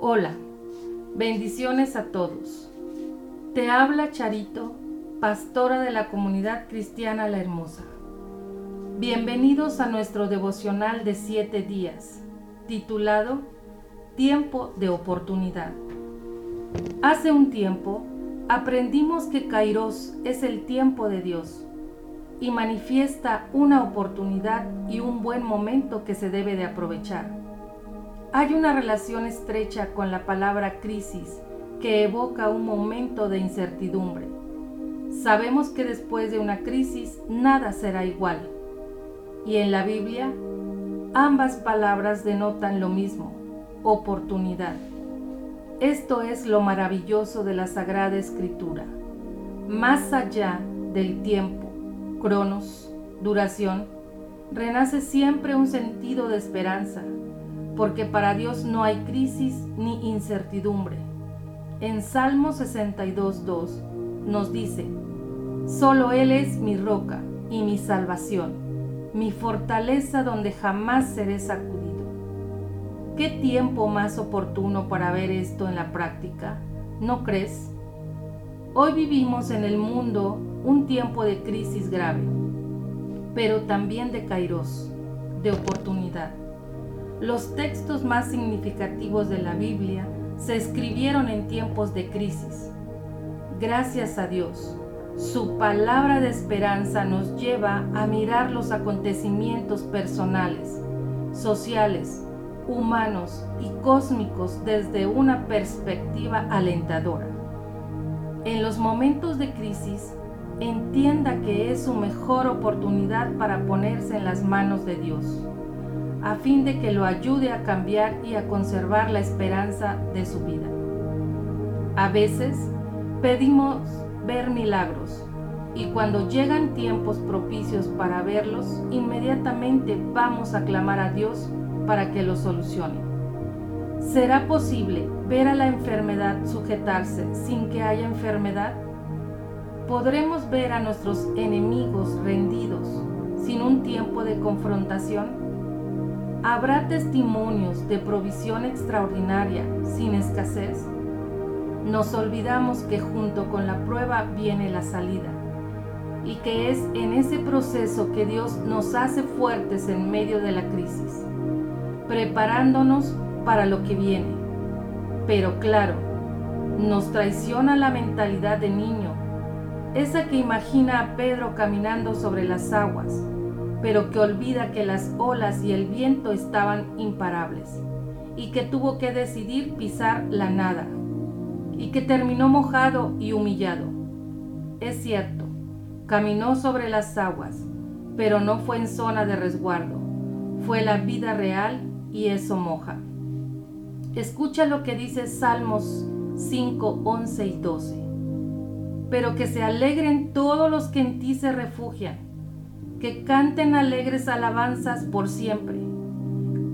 Hola, bendiciones a todos. Te habla Charito, pastora de la comunidad cristiana La Hermosa. Bienvenidos a nuestro devocional de siete días, titulado Tiempo de oportunidad. Hace un tiempo aprendimos que Kairos es el tiempo de Dios y manifiesta una oportunidad y un buen momento que se debe de aprovechar. Hay una relación estrecha con la palabra crisis que evoca un momento de incertidumbre. Sabemos que después de una crisis nada será igual. Y en la Biblia, ambas palabras denotan lo mismo, oportunidad. Esto es lo maravilloso de la Sagrada Escritura. Más allá del tiempo, cronos, duración, renace siempre un sentido de esperanza, porque para Dios no hay crisis ni incertidumbre. En Salmo 62.2 nos dice, Solo Él es mi roca y mi salvación, mi fortaleza donde jamás seré sacudido. ¿Qué tiempo más oportuno para ver esto en la práctica? ¿No crees? Hoy vivimos en el mundo un tiempo de crisis grave, pero también de kairos, de oportunidad. Los textos más significativos de la Biblia se escribieron en tiempos de crisis. Gracias a Dios, su palabra de esperanza nos lleva a mirar los acontecimientos personales, sociales, humanos y cósmicos desde una perspectiva alentadora. En los momentos de crisis, entienda que es su mejor oportunidad para ponerse en las manos de Dios a fin de que lo ayude a cambiar y a conservar la esperanza de su vida. A veces pedimos ver milagros y cuando llegan tiempos propicios para verlos, inmediatamente vamos a clamar a Dios para que lo solucione. ¿Será posible ver a la enfermedad sujetarse sin que haya enfermedad? ¿Podremos ver a nuestros enemigos rendidos sin un tiempo de confrontación? ¿Habrá testimonios de provisión extraordinaria sin escasez? Nos olvidamos que junto con la prueba viene la salida y que es en ese proceso que Dios nos hace fuertes en medio de la crisis, preparándonos para lo que viene. Pero claro, nos traiciona la mentalidad de niño, esa que imagina a Pedro caminando sobre las aguas pero que olvida que las olas y el viento estaban imparables y que tuvo que decidir pisar la nada y que terminó mojado y humillado. Es cierto, caminó sobre las aguas, pero no fue en zona de resguardo, fue la vida real y eso moja. Escucha lo que dice Salmos 5, 11 y 12. Pero que se alegren todos los que en ti se refugian que canten alegres alabanzas por siempre.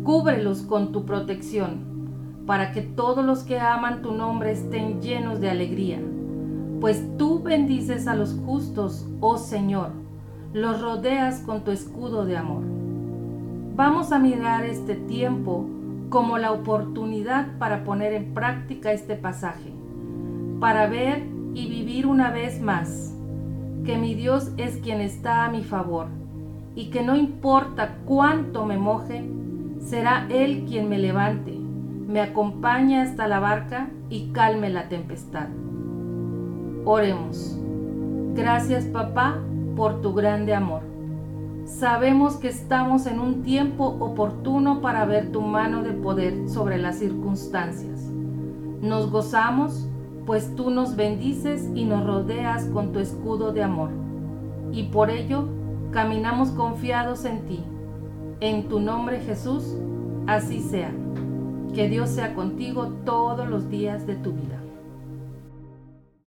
Cúbrelos con tu protección, para que todos los que aman tu nombre estén llenos de alegría. Pues tú bendices a los justos, oh Señor, los rodeas con tu escudo de amor. Vamos a mirar este tiempo como la oportunidad para poner en práctica este pasaje, para ver y vivir una vez más que mi Dios es quien está a mi favor y que no importa cuánto me moje, será Él quien me levante, me acompañe hasta la barca y calme la tempestad. Oremos. Gracias papá por tu grande amor. Sabemos que estamos en un tiempo oportuno para ver tu mano de poder sobre las circunstancias. Nos gozamos, pues tú nos bendices y nos rodeas con tu escudo de amor. Y por ello caminamos confiados en ti. En tu nombre Jesús, así sea. Que Dios sea contigo todos los días de tu vida.